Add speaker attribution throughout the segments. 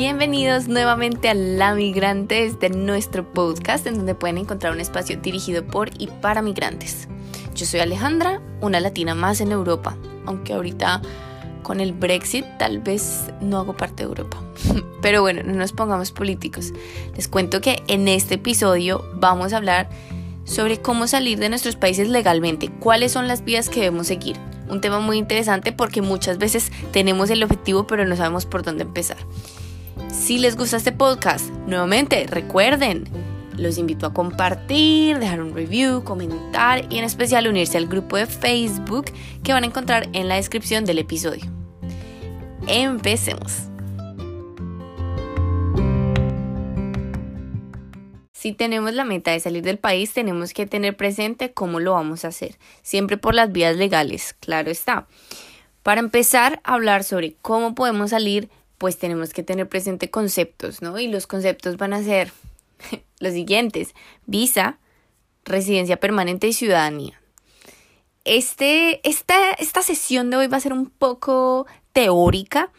Speaker 1: Bienvenidos nuevamente a La Migrante, de nuestro podcast en donde pueden encontrar un espacio dirigido por y para migrantes. Yo soy Alejandra, una latina más en Europa, aunque ahorita con el Brexit tal vez no hago parte de Europa. Pero bueno, no nos pongamos políticos. Les cuento que en este episodio vamos a hablar sobre cómo salir de nuestros países legalmente, cuáles son las vías que debemos seguir. Un tema muy interesante porque muchas veces tenemos el objetivo pero no sabemos por dónde empezar. Si les gusta este podcast, nuevamente recuerden, los invito a compartir, dejar un review, comentar y en especial unirse al grupo de Facebook que van a encontrar en la descripción del episodio. Empecemos. Si tenemos la meta de salir del país, tenemos que tener presente cómo lo vamos a hacer, siempre por las vías legales, claro está. Para empezar a hablar sobre cómo podemos salir, pues tenemos que tener presente conceptos, ¿no? Y los conceptos van a ser los siguientes, visa, residencia permanente y ciudadanía. Este, esta, esta sesión de hoy va a ser un poco teórica,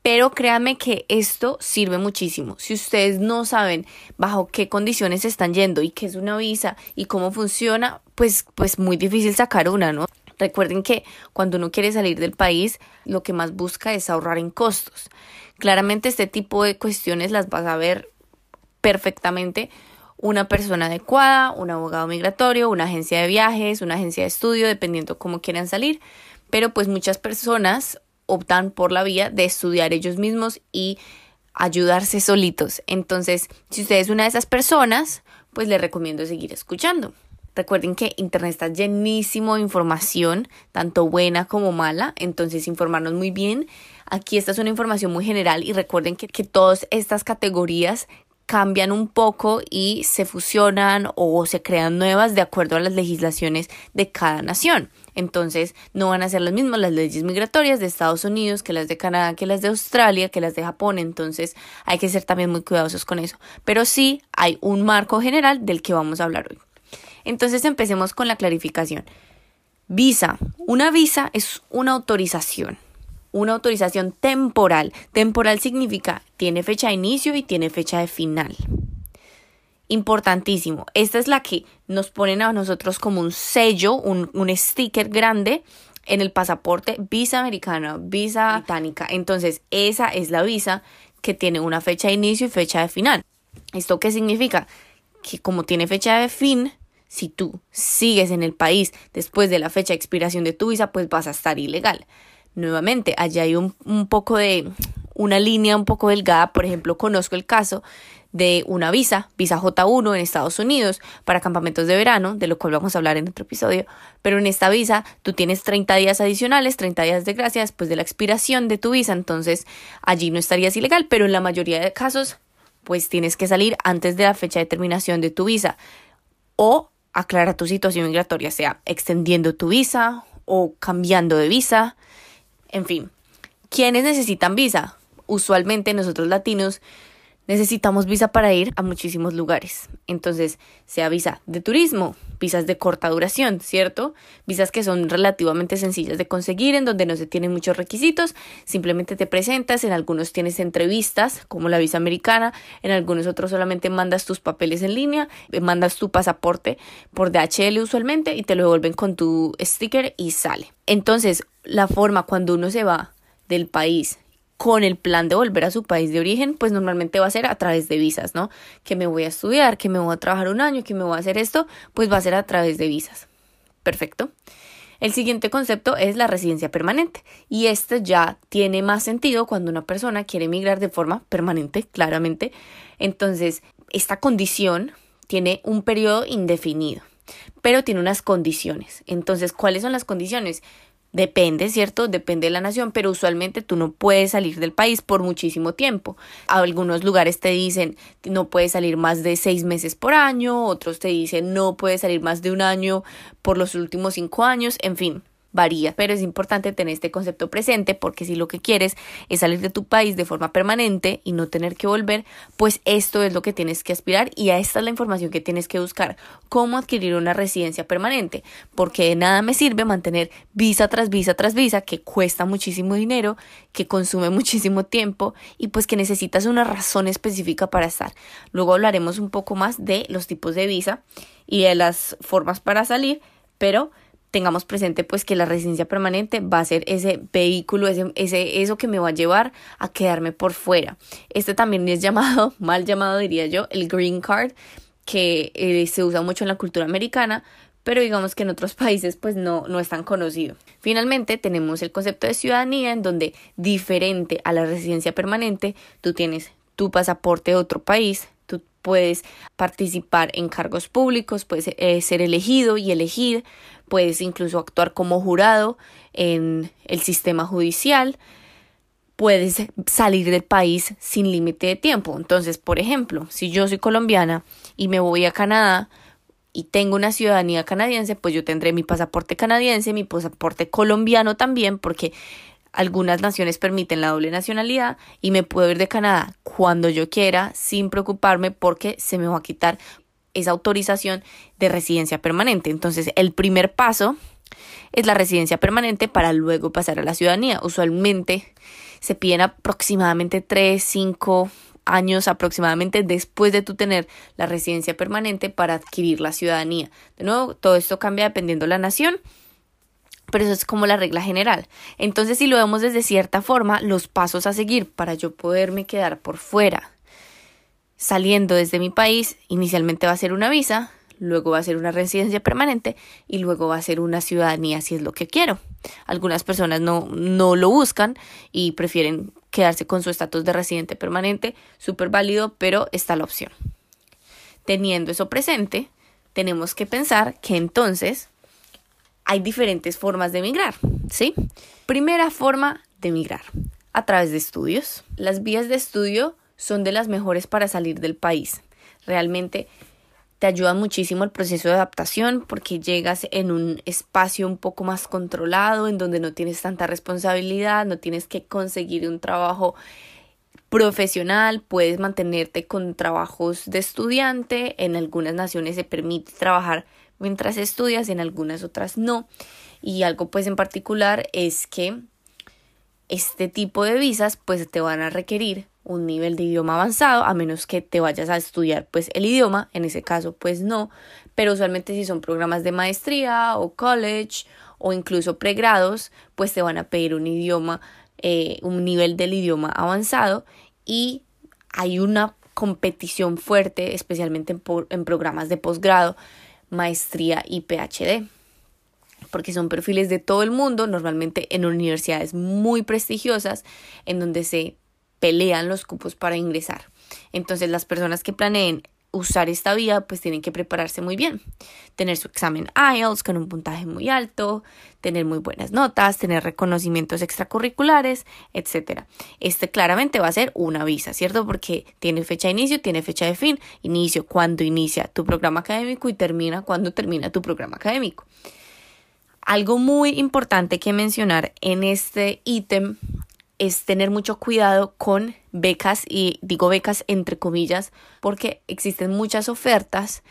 Speaker 1: pero créanme que esto sirve muchísimo. Si ustedes no saben bajo qué condiciones están yendo y qué es una visa y cómo funciona, pues, pues muy difícil sacar una, ¿no? Recuerden que cuando uno quiere salir del país, lo que más busca es ahorrar en costos. Claramente este tipo de cuestiones las vas a ver perfectamente una persona adecuada, un abogado migratorio, una agencia de viajes, una agencia de estudio, dependiendo cómo quieran salir. Pero pues muchas personas optan por la vía de estudiar ellos mismos y ayudarse solitos. Entonces, si usted es una de esas personas, pues le recomiendo seguir escuchando. Recuerden que Internet está llenísimo de información, tanto buena como mala, entonces informarnos muy bien. Aquí esta es una información muy general y recuerden que, que todas estas categorías cambian un poco y se fusionan o se crean nuevas de acuerdo a las legislaciones de cada nación. Entonces, no van a ser las mismas las leyes migratorias de Estados Unidos que las de Canadá, que las de Australia, que las de Japón. Entonces, hay que ser también muy cuidadosos con eso. Pero sí hay un marco general del que vamos a hablar hoy. Entonces empecemos con la clarificación. Visa. Una visa es una autorización. Una autorización temporal. Temporal significa tiene fecha de inicio y tiene fecha de final. Importantísimo. Esta es la que nos ponen a nosotros como un sello, un, un sticker grande en el pasaporte visa americana, visa británica. Entonces, esa es la visa que tiene una fecha de inicio y fecha de final. ¿Esto qué significa? Que como tiene fecha de fin, si tú sigues en el país después de la fecha de expiración de tu visa, pues vas a estar ilegal. Nuevamente, allá hay un, un poco de una línea un poco delgada. Por ejemplo, conozco el caso de una visa, visa J1 en Estados Unidos para campamentos de verano, de lo cual vamos a hablar en otro episodio, pero en esta visa tú tienes 30 días adicionales, 30 días de gracia después de la expiración de tu visa, entonces allí no estarías ilegal, pero en la mayoría de casos pues tienes que salir antes de la fecha de terminación de tu visa o aclara tu situación migratoria, sea extendiendo tu visa o cambiando de visa, en fin. ¿Quiénes necesitan visa? Usualmente nosotros latinos necesitamos visa para ir a muchísimos lugares. Entonces, sea visa de turismo, visas de corta duración, ¿cierto? Visas que son relativamente sencillas de conseguir, en donde no se tienen muchos requisitos, simplemente te presentas, en algunos tienes entrevistas, como la visa americana, en algunos otros solamente mandas tus papeles en línea, eh, mandas tu pasaporte por DHL usualmente y te lo devuelven con tu sticker y sale. Entonces, la forma cuando uno se va del país con el plan de volver a su país de origen, pues normalmente va a ser a través de visas, ¿no? Que me voy a estudiar, que me voy a trabajar un año, que me voy a hacer esto, pues va a ser a través de visas. Perfecto. El siguiente concepto es la residencia permanente y este ya tiene más sentido cuando una persona quiere emigrar de forma permanente, claramente. Entonces, esta condición tiene un periodo indefinido, pero tiene unas condiciones. Entonces, ¿cuáles son las condiciones? Depende, ¿cierto? Depende de la nación, pero usualmente tú no puedes salir del país por muchísimo tiempo. Algunos lugares te dicen no puedes salir más de seis meses por año, otros te dicen no puedes salir más de un año por los últimos cinco años, en fin. Varía, pero es importante tener este concepto presente porque si lo que quieres es salir de tu país de forma permanente y no tener que volver, pues esto es lo que tienes que aspirar y a esta es la información que tienes que buscar, cómo adquirir una residencia permanente, porque de nada me sirve mantener visa tras visa tras visa que cuesta muchísimo dinero, que consume muchísimo tiempo y pues que necesitas una razón específica para estar. Luego hablaremos un poco más de los tipos de visa y de las formas para salir, pero tengamos presente pues que la residencia permanente va a ser ese vehículo, ese, ese, eso que me va a llevar a quedarme por fuera. Este también es llamado, mal llamado diría yo, el green card, que eh, se usa mucho en la cultura americana, pero digamos que en otros países pues no, no es tan conocido. Finalmente tenemos el concepto de ciudadanía en donde diferente a la residencia permanente, tú tienes tu pasaporte de otro país, tú puedes participar en cargos públicos, puedes eh, ser elegido y elegir, puedes incluso actuar como jurado en el sistema judicial, puedes salir del país sin límite de tiempo. Entonces, por ejemplo, si yo soy colombiana y me voy a Canadá y tengo una ciudadanía canadiense, pues yo tendré mi pasaporte canadiense, mi pasaporte colombiano también, porque algunas naciones permiten la doble nacionalidad y me puedo ir de Canadá cuando yo quiera sin preocuparme porque se me va a quitar esa autorización de residencia permanente. Entonces, el primer paso es la residencia permanente para luego pasar a la ciudadanía. Usualmente se piden aproximadamente 3, 5 años aproximadamente después de tu tener la residencia permanente para adquirir la ciudadanía. De nuevo, todo esto cambia dependiendo de la nación, pero eso es como la regla general. Entonces, si lo vemos desde cierta forma, los pasos a seguir para yo poderme quedar por fuera saliendo desde mi país, inicialmente va a ser una visa, luego va a ser una residencia permanente y luego va a ser una ciudadanía si es lo que quiero. Algunas personas no, no lo buscan y prefieren quedarse con su estatus de residente permanente, súper válido, pero está la opción. Teniendo eso presente, tenemos que pensar que entonces hay diferentes formas de emigrar, ¿sí? Primera forma de emigrar, a través de estudios. Las vías de estudio son de las mejores para salir del país. Realmente te ayudan muchísimo el proceso de adaptación porque llegas en un espacio un poco más controlado, en donde no tienes tanta responsabilidad, no tienes que conseguir un trabajo profesional, puedes mantenerte con trabajos de estudiante, en algunas naciones se permite trabajar mientras estudias, en algunas otras no. Y algo pues en particular es que este tipo de visas pues te van a requerir un nivel de idioma avanzado, a menos que te vayas a estudiar pues el idioma, en ese caso pues no, pero usualmente si son programas de maestría o college o incluso pregrados, pues te van a pedir un idioma, eh, un nivel del idioma avanzado. Y hay una competición fuerte, especialmente en, en programas de posgrado, maestría y PhD porque son perfiles de todo el mundo, normalmente en universidades muy prestigiosas, en donde se pelean los cupos para ingresar. Entonces las personas que planeen usar esta vía pues tienen que prepararse muy bien, tener su examen IELTS con un puntaje muy alto, tener muy buenas notas, tener reconocimientos extracurriculares, etc. Este claramente va a ser una visa, ¿cierto? Porque tiene fecha de inicio, tiene fecha de fin, inicio cuando inicia tu programa académico y termina cuando termina tu programa académico. Algo muy importante que mencionar en este ítem es tener mucho cuidado con becas y digo becas entre comillas porque existen muchas ofertas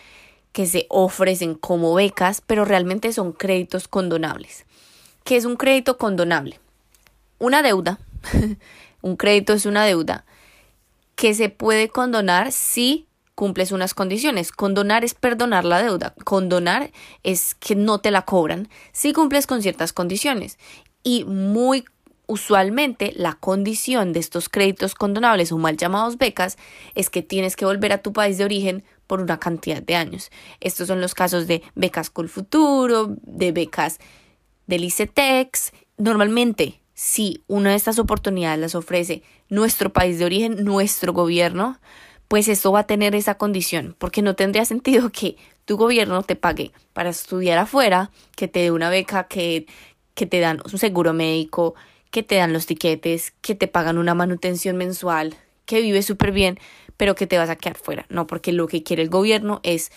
Speaker 1: que se ofrecen como becas pero realmente son créditos condonables. ¿Qué es un crédito condonable? Una deuda. un crédito es una deuda que se puede condonar si cumples unas condiciones. Condonar es perdonar la deuda. Condonar es que no te la cobran si cumples con ciertas condiciones. Y muy Usualmente la condición de estos créditos condonables o mal llamados becas es que tienes que volver a tu país de origen por una cantidad de años. Estos son los casos de becas con futuro, de becas del ICETEX. Normalmente, si una de estas oportunidades las ofrece nuestro país de origen, nuestro gobierno, pues esto va a tener esa condición, porque no tendría sentido que tu gobierno te pague para estudiar afuera, que te dé una beca, que, que te dan un seguro médico, que te dan los tiquetes, que te pagan una manutención mensual, que vives súper bien, pero que te vas a quedar fuera. No, porque lo que quiere el gobierno es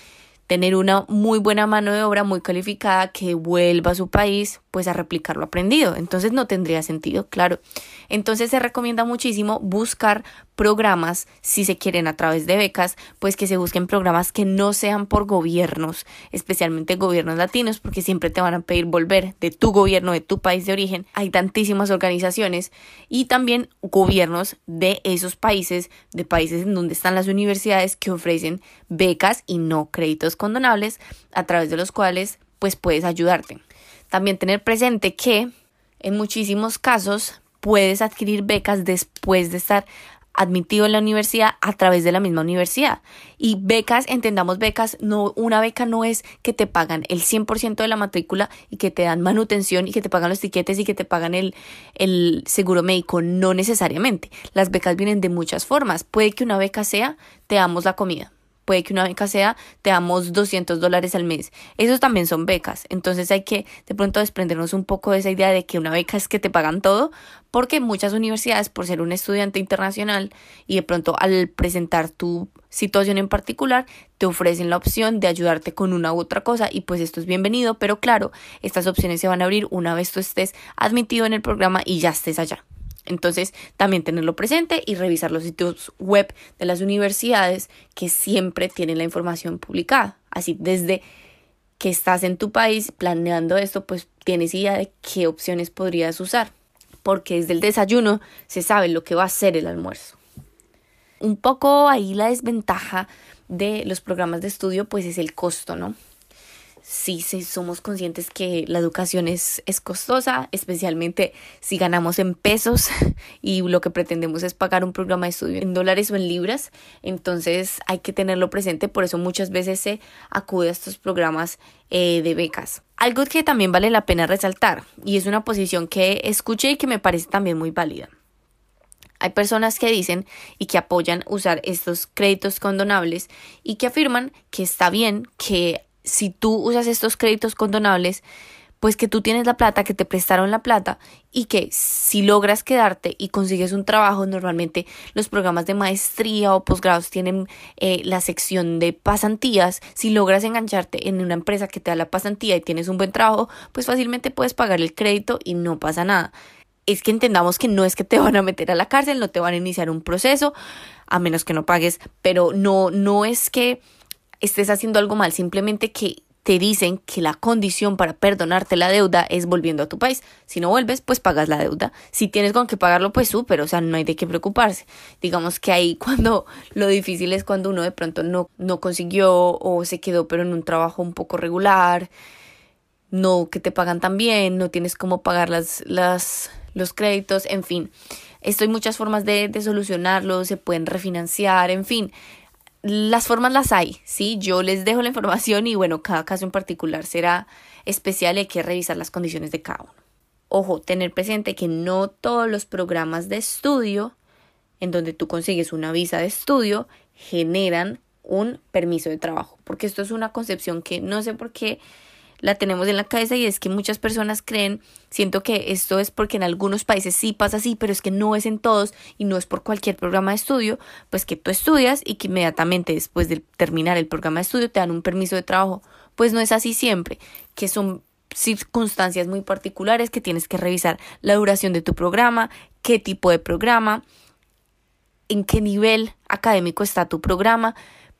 Speaker 1: tener una muy buena mano de obra, muy calificada, que vuelva a su país, pues a replicar lo aprendido. Entonces no tendría sentido, claro. Entonces se recomienda muchísimo buscar programas, si se quieren a través de becas, pues que se busquen programas que no sean por gobiernos, especialmente gobiernos latinos, porque siempre te van a pedir volver de tu gobierno, de tu país de origen. Hay tantísimas organizaciones y también gobiernos de esos países, de países en donde están las universidades que ofrecen becas y no créditos condonables, a través de los cuales pues puedes ayudarte. También tener presente que en muchísimos casos puedes adquirir becas después de estar admitido en la universidad a través de la misma universidad. Y becas, entendamos becas, no, una beca no es que te pagan el 100% de la matrícula y que te dan manutención y que te pagan los tiquetes y que te pagan el, el seguro médico, no necesariamente. Las becas vienen de muchas formas. Puede que una beca sea, te damos la comida puede que una beca sea, te damos 200 dólares al mes. Esos también son becas. Entonces hay que de pronto desprendernos un poco de esa idea de que una beca es que te pagan todo, porque muchas universidades, por ser un estudiante internacional y de pronto al presentar tu situación en particular, te ofrecen la opción de ayudarte con una u otra cosa y pues esto es bienvenido, pero claro, estas opciones se van a abrir una vez tú estés admitido en el programa y ya estés allá. Entonces, también tenerlo presente y revisar los sitios web de las universidades que siempre tienen la información publicada. Así, desde que estás en tu país planeando esto, pues tienes idea de qué opciones podrías usar, porque desde el desayuno se sabe lo que va a ser el almuerzo. Un poco ahí la desventaja de los programas de estudio, pues es el costo, ¿no? Sí, sí somos conscientes que la educación es, costosa, especialmente si ganamos en pesos y lo que pretendemos es pagar un programa de estudio en dólares o en libras. Entonces hay que tenerlo presente, por eso muchas veces se acude a estos programas eh, de becas. Algo que también vale la pena resaltar, y es una posición que escuché y que me parece también muy válida. Hay personas que dicen y que apoyan usar estos créditos condonables y que afirman que está bien que si tú usas estos créditos condonables, pues que tú tienes la plata, que te prestaron la plata y que si logras quedarte y consigues un trabajo, normalmente los programas de maestría o posgrados tienen eh, la sección de pasantías. Si logras engancharte en una empresa que te da la pasantía y tienes un buen trabajo, pues fácilmente puedes pagar el crédito y no pasa nada. Es que entendamos que no es que te van a meter a la cárcel, no te van a iniciar un proceso, a menos que no pagues, pero no, no es que estés haciendo algo mal, simplemente que te dicen que la condición para perdonarte la deuda es volviendo a tu país. Si no vuelves, pues pagas la deuda. Si tienes con qué pagarlo, pues súper, o sea, no hay de qué preocuparse. Digamos que ahí cuando lo difícil es cuando uno de pronto no, no consiguió o se quedó pero en un trabajo un poco regular, no que te pagan tan bien, no tienes cómo pagar las, las, los créditos, en fin. Esto hay muchas formas de, de solucionarlo, se pueden refinanciar, en fin las formas las hay, ¿sí? Yo les dejo la información y bueno, cada caso en particular será especial y hay que revisar las condiciones de cada uno. Ojo, tener presente que no todos los programas de estudio en donde tú consigues una visa de estudio generan un permiso de trabajo, porque esto es una concepción que no sé por qué la tenemos en la cabeza y es que muchas personas creen, siento que esto es porque en algunos países sí pasa así, pero es que no es en todos y no es por cualquier programa de estudio, pues que tú estudias y que inmediatamente después de terminar el programa de estudio te dan un permiso de trabajo. Pues no es así siempre, que son circunstancias muy particulares que tienes que revisar la duración de tu programa, qué tipo de programa, en qué nivel académico está tu programa,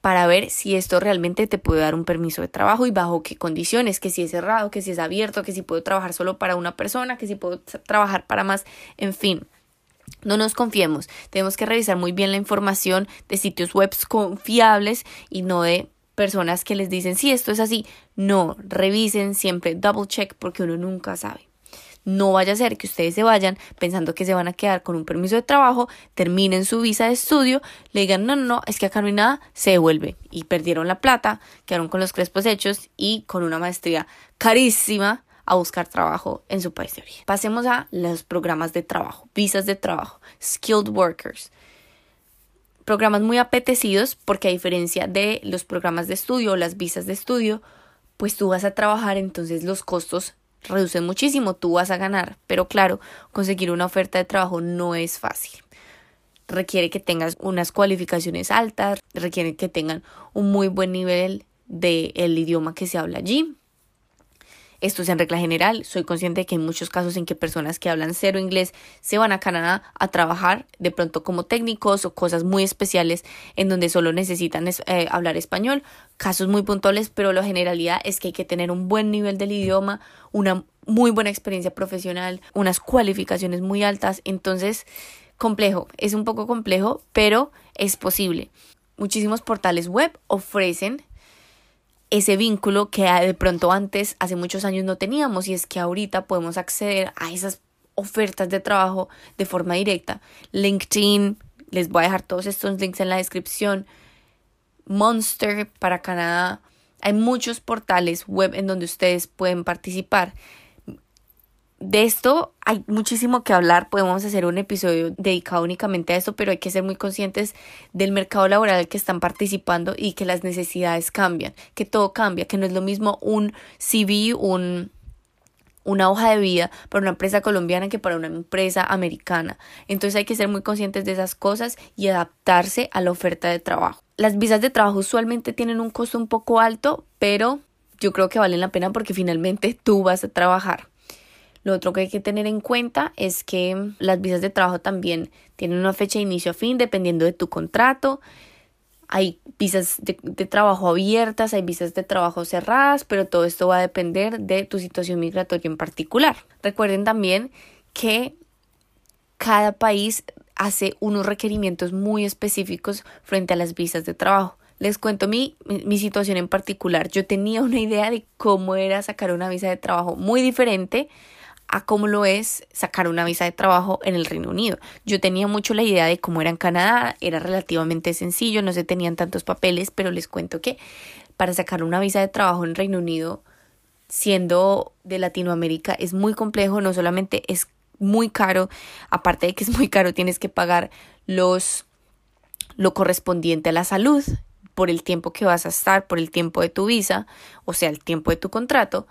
Speaker 1: para ver si esto realmente te puede dar un permiso de trabajo y bajo qué condiciones, que si es cerrado, que si es abierto, que si puedo trabajar solo para una persona, que si puedo trabajar para más, en fin. No nos confiemos, tenemos que revisar muy bien la información de sitios web confiables y no de personas que les dicen, si esto es así. No, revisen siempre, double check porque uno nunca sabe. No vaya a ser que ustedes se vayan pensando que se van a quedar con un permiso de trabajo, terminen su visa de estudio, le digan, no, no, no, es que acá no hay nada, se devuelve. Y perdieron la plata, quedaron con los crespos hechos y con una maestría carísima a buscar trabajo en su país de origen. Pasemos a los programas de trabajo, visas de trabajo, skilled workers. Programas muy apetecidos porque a diferencia de los programas de estudio o las visas de estudio, pues tú vas a trabajar, entonces los costos reduce muchísimo, tú vas a ganar, pero claro, conseguir una oferta de trabajo no es fácil. Requiere que tengas unas cualificaciones altas, requiere que tengan un muy buen nivel del el idioma que se habla allí. Esto es en regla general. Soy consciente de que hay muchos casos en que personas que hablan cero inglés se van a Canadá a trabajar de pronto como técnicos o cosas muy especiales en donde solo necesitan eh, hablar español. Casos muy puntuales, pero la generalidad es que hay que tener un buen nivel del idioma, una muy buena experiencia profesional, unas cualificaciones muy altas. Entonces, complejo, es un poco complejo, pero es posible. Muchísimos portales web ofrecen ese vínculo que de pronto antes, hace muchos años no teníamos y es que ahorita podemos acceder a esas ofertas de trabajo de forma directa. LinkedIn, les voy a dejar todos estos links en la descripción. Monster para Canadá. Hay muchos portales web en donde ustedes pueden participar de esto hay muchísimo que hablar, podemos hacer un episodio dedicado únicamente a esto, pero hay que ser muy conscientes del mercado laboral que están participando y que las necesidades cambian, que todo cambia, que no es lo mismo un CV, un, una hoja de vida para una empresa colombiana que para una empresa americana. Entonces hay que ser muy conscientes de esas cosas y adaptarse a la oferta de trabajo. Las visas de trabajo usualmente tienen un costo un poco alto, pero yo creo que valen la pena porque finalmente tú vas a trabajar. Lo otro que hay que tener en cuenta es que las visas de trabajo también tienen una fecha de inicio a fin dependiendo de tu contrato. Hay visas de, trabajo abiertas, hay visas de trabajo cerradas, pero todo esto va a depender de tu situación migratoria en particular. Recuerden también que cada país hace unos requerimientos muy específicos frente a las visas de trabajo. Les cuento mi, mi, situación en particular. Yo tenía una idea de cómo era sacar una visa de trabajo muy diferente a cómo lo es sacar una visa de trabajo en el Reino Unido. Yo tenía mucho la idea de cómo era en Canadá, era relativamente sencillo, no se tenían tantos papeles, pero les cuento que para sacar una visa de trabajo en Reino Unido, siendo de Latinoamérica, es muy complejo, no solamente es muy caro, aparte de que es muy caro, tienes que pagar los lo correspondiente a la salud por el tiempo que vas a estar, por el tiempo de tu visa, o sea, el tiempo de tu contrato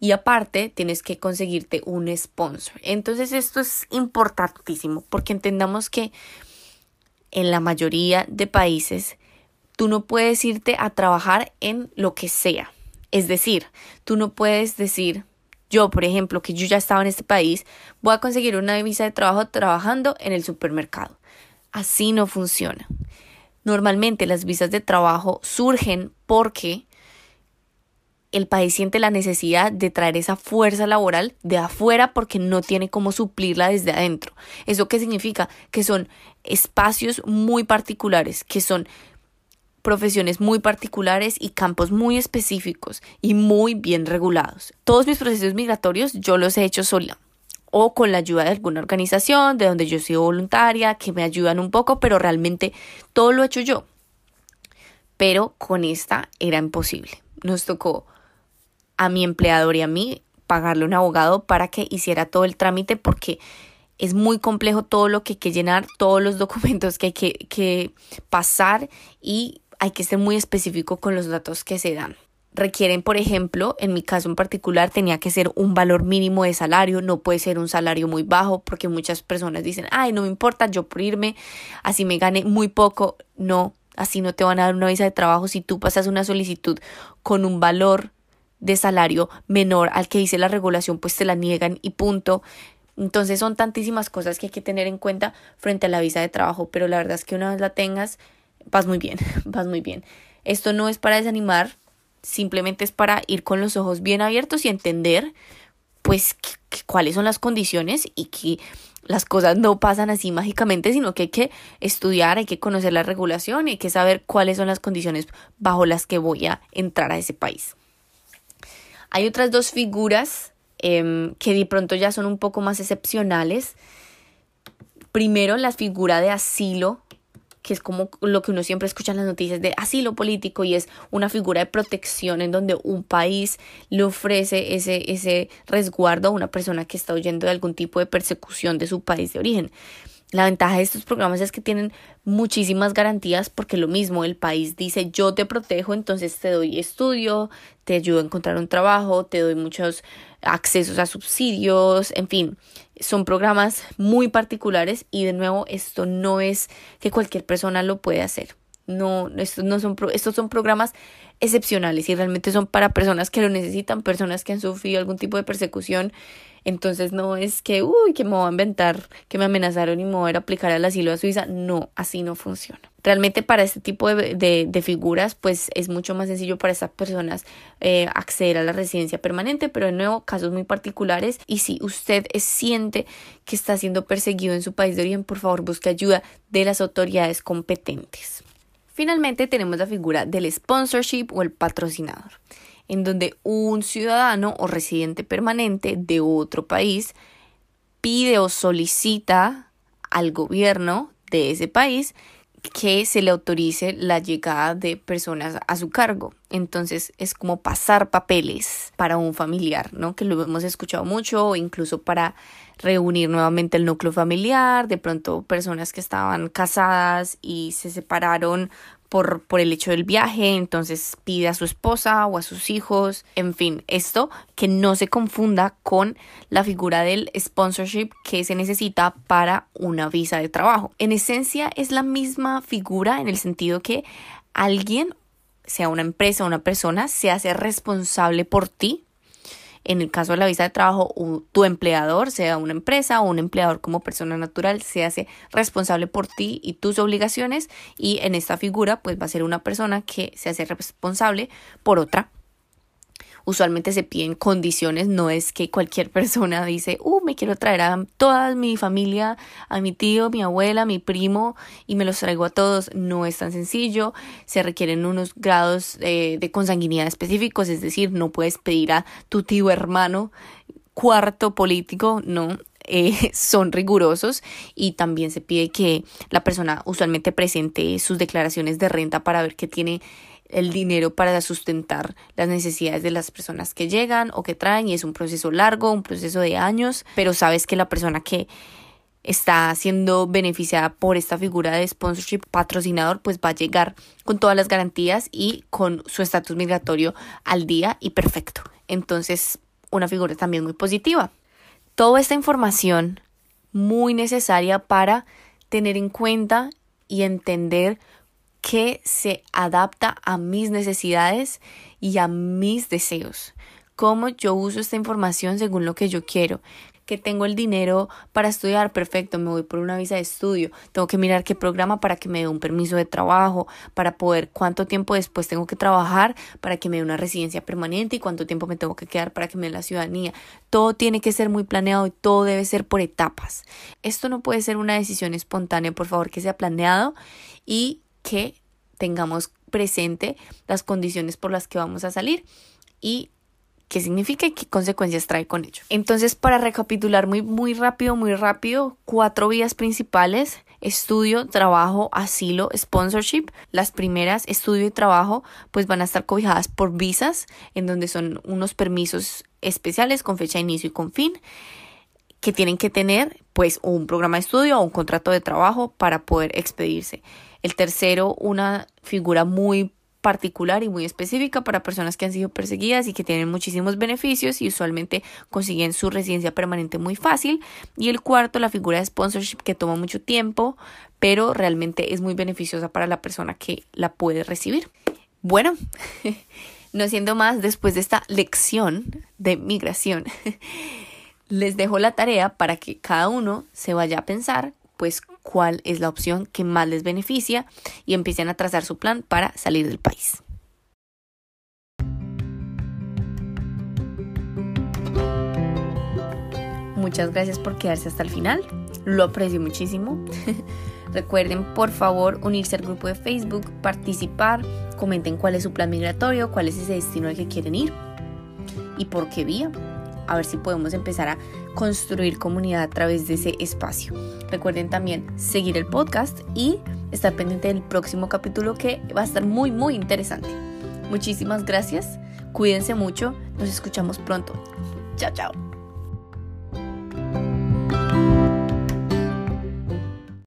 Speaker 1: y aparte tienes que conseguirte un sponsor. Entonces esto es importantísimo porque entendamos que en la mayoría de países tú no puedes irte a trabajar en lo que sea. Es decir, tú no puedes decir, yo por ejemplo, que yo ya estaba en este país, voy a conseguir una visa de trabajo trabajando en el supermercado. Así no funciona. Normalmente las visas de trabajo surgen porque el país siente la necesidad de traer esa fuerza laboral de afuera porque no tiene cómo suplirla desde adentro. ¿Eso qué significa? Que son espacios muy particulares, que son profesiones muy particulares y campos muy específicos y muy bien regulados. Todos mis procesos migratorios yo los he hecho sola o con la ayuda de alguna organización de donde yo soy voluntaria, que me ayudan un poco, pero realmente todo lo he hecho yo. Pero con esta era imposible. Nos tocó a mi empleador y a mí pagarle un abogado para que hiciera todo el trámite porque es muy complejo todo lo que hay que llenar, todos los documentos que hay que, pasar y hay que ser muy específico con los datos que se dan. Requieren, por ejemplo, en mi caso en particular, tenía que ser un valor mínimo de salario, no puede ser un salario muy bajo, porque muchas personas dicen, ay, no me importa, yo por irme, así me gane muy poco, no, así no te van a dar una visa de trabajo. Si tú pasas una solicitud con un valor de salario menor al que dice la regulación, pues te la niegan y punto. Entonces son tantísimas cosas que hay que tener en cuenta frente a la visa de trabajo, pero la verdad es que una vez la tengas, vas muy bien, vas muy bien. Esto no es para desanimar, simplemente es para ir con los ojos bien abiertos y entender pues cuáles son las condiciones y que las cosas no pasan así mágicamente, sino que hay que estudiar, hay que conocer la regulación, hay que saber cuáles son las condiciones bajo las que voy a entrar a ese país. Hay otras dos figuras em, que de pronto ya son un poco más excepcionales. Primero, la figura de asilo, que es como lo que uno siempre escucha en las noticias de asilo político y es una figura de protección en donde un país le ofrece ese, ese resguardo a una persona que está huyendo de algún tipo de persecución de su país de origen. La ventaja de estos programas es que tienen muchísimas garantías porque lo mismo el país dice yo te protejo, entonces te doy estudio, te ayudo a encontrar un trabajo, te doy muchos accesos a subsidios, en fin, son programas muy particulares y de nuevo esto no es que cualquier persona lo puede hacer. No, estos no son, estos son programas excepcionales y realmente son para personas que lo necesitan, personas que han sufrido algún tipo de persecución. Entonces no es que, uy, que me voy a inventar, que me amenazaron y me voy a aplicar al asilo a Suiza. No, así no funciona. Realmente para este tipo de, de, figuras, pues es mucho más sencillo para estas personas eh, acceder a la residencia permanente, pero de nuevo, casos muy particulares. Y si usted siente que está siendo perseguido en su país de origen, por favor busque ayuda de las autoridades competentes. Finalmente tenemos la figura del sponsorship o el patrocinador, en donde un ciudadano o residente permanente de otro país pide o solicita al gobierno de ese país que se le autorice la llegada de personas a su cargo. Entonces es como pasar papeles para un familiar, ¿no? Que lo hemos escuchado mucho, o incluso para reunir nuevamente el núcleo familiar, de pronto personas que estaban casadas y se separaron por, por el hecho del viaje, entonces pide a su esposa o a sus hijos, en fin, esto que no se confunda con la figura del sponsorship que se necesita para una visa de trabajo. En esencia es la misma figura en el sentido que alguien, sea una empresa o una persona, se hace responsable por ti en el caso de la visa de trabajo, tu empleador, sea una empresa o un empleador como persona natural, se hace responsable por ti y tus obligaciones y en esta figura pues va a ser una persona que se hace responsable por otra usualmente se piden condiciones, no es que cualquier persona dice, uh, me quiero traer a toda mi familia, a mi tío, mi abuela, mi primo y me los traigo a todos, no es tan sencillo, se requieren unos grados eh, de consanguinidad específicos, es decir, no puedes pedir a tu tío hermano cuarto político, no, eh, son rigurosos y también se pide que la persona usualmente presente sus declaraciones de renta para ver que tiene el dinero para sustentar las necesidades de las personas que llegan o que traen y es un proceso largo, un proceso de años, pero sabes que la persona que está siendo beneficiada por esta figura de sponsorship patrocinador pues va a llegar con todas las garantías y con su estatus migratorio al día y perfecto. Entonces, una figura también muy positiva. Toda esta información muy necesaria para tener en cuenta y entender que se adapta a mis necesidades y a mis deseos. Cómo yo uso esta información según lo que yo quiero. Que tengo el dinero para estudiar, perfecto, me voy por una visa de estudio. Tengo que mirar qué programa para que me dé un permiso de trabajo, para poder cuánto tiempo después tengo que trabajar para que me dé una residencia permanente y cuánto tiempo me tengo que quedar para que me dé la ciudadanía. Todo tiene que ser muy planeado y todo debe ser por etapas. Esto no puede ser una decisión espontánea, por favor, que sea planeado y que tengamos presente las condiciones por las que vamos a salir y qué significa y qué consecuencias trae con ello. Entonces, para recapitular muy, muy rápido, muy rápido, cuatro vías principales, estudio, trabajo, asilo, sponsorship. Las primeras, estudio y trabajo, pues van a estar cobijadas por visas, en donde son unos permisos especiales con fecha de inicio y con fin que tienen que tener pues un programa de estudio o un contrato de trabajo para poder expedirse. El tercero, una figura muy particular y muy específica para personas que han sido perseguidas y que tienen muchísimos beneficios y usualmente consiguen su residencia permanente muy fácil. Y el cuarto, la figura de sponsorship que toma mucho tiempo, pero realmente es muy beneficiosa para la persona que la puede recibir. Bueno, no siendo más, después de esta lección de migración, les dejo la tarea para que cada uno se vaya a pensar pues cuál es la opción que más les beneficia y empiecen a trazar su plan para salir del país. Muchas gracias por quedarse hasta el final. Lo aprecio muchísimo. Recuerden, por favor, unirse al grupo de Facebook, participar, comenten cuál es su plan migratorio, cuál es ese destino al que quieren ir y por qué vía a ver si podemos empezar a construir comunidad a través de ese espacio. Recuerden también seguir el podcast y estar pendiente del próximo capítulo que va a estar muy, muy interesante. Muchísimas gracias, cuídense mucho, nos escuchamos pronto. Chao, chao.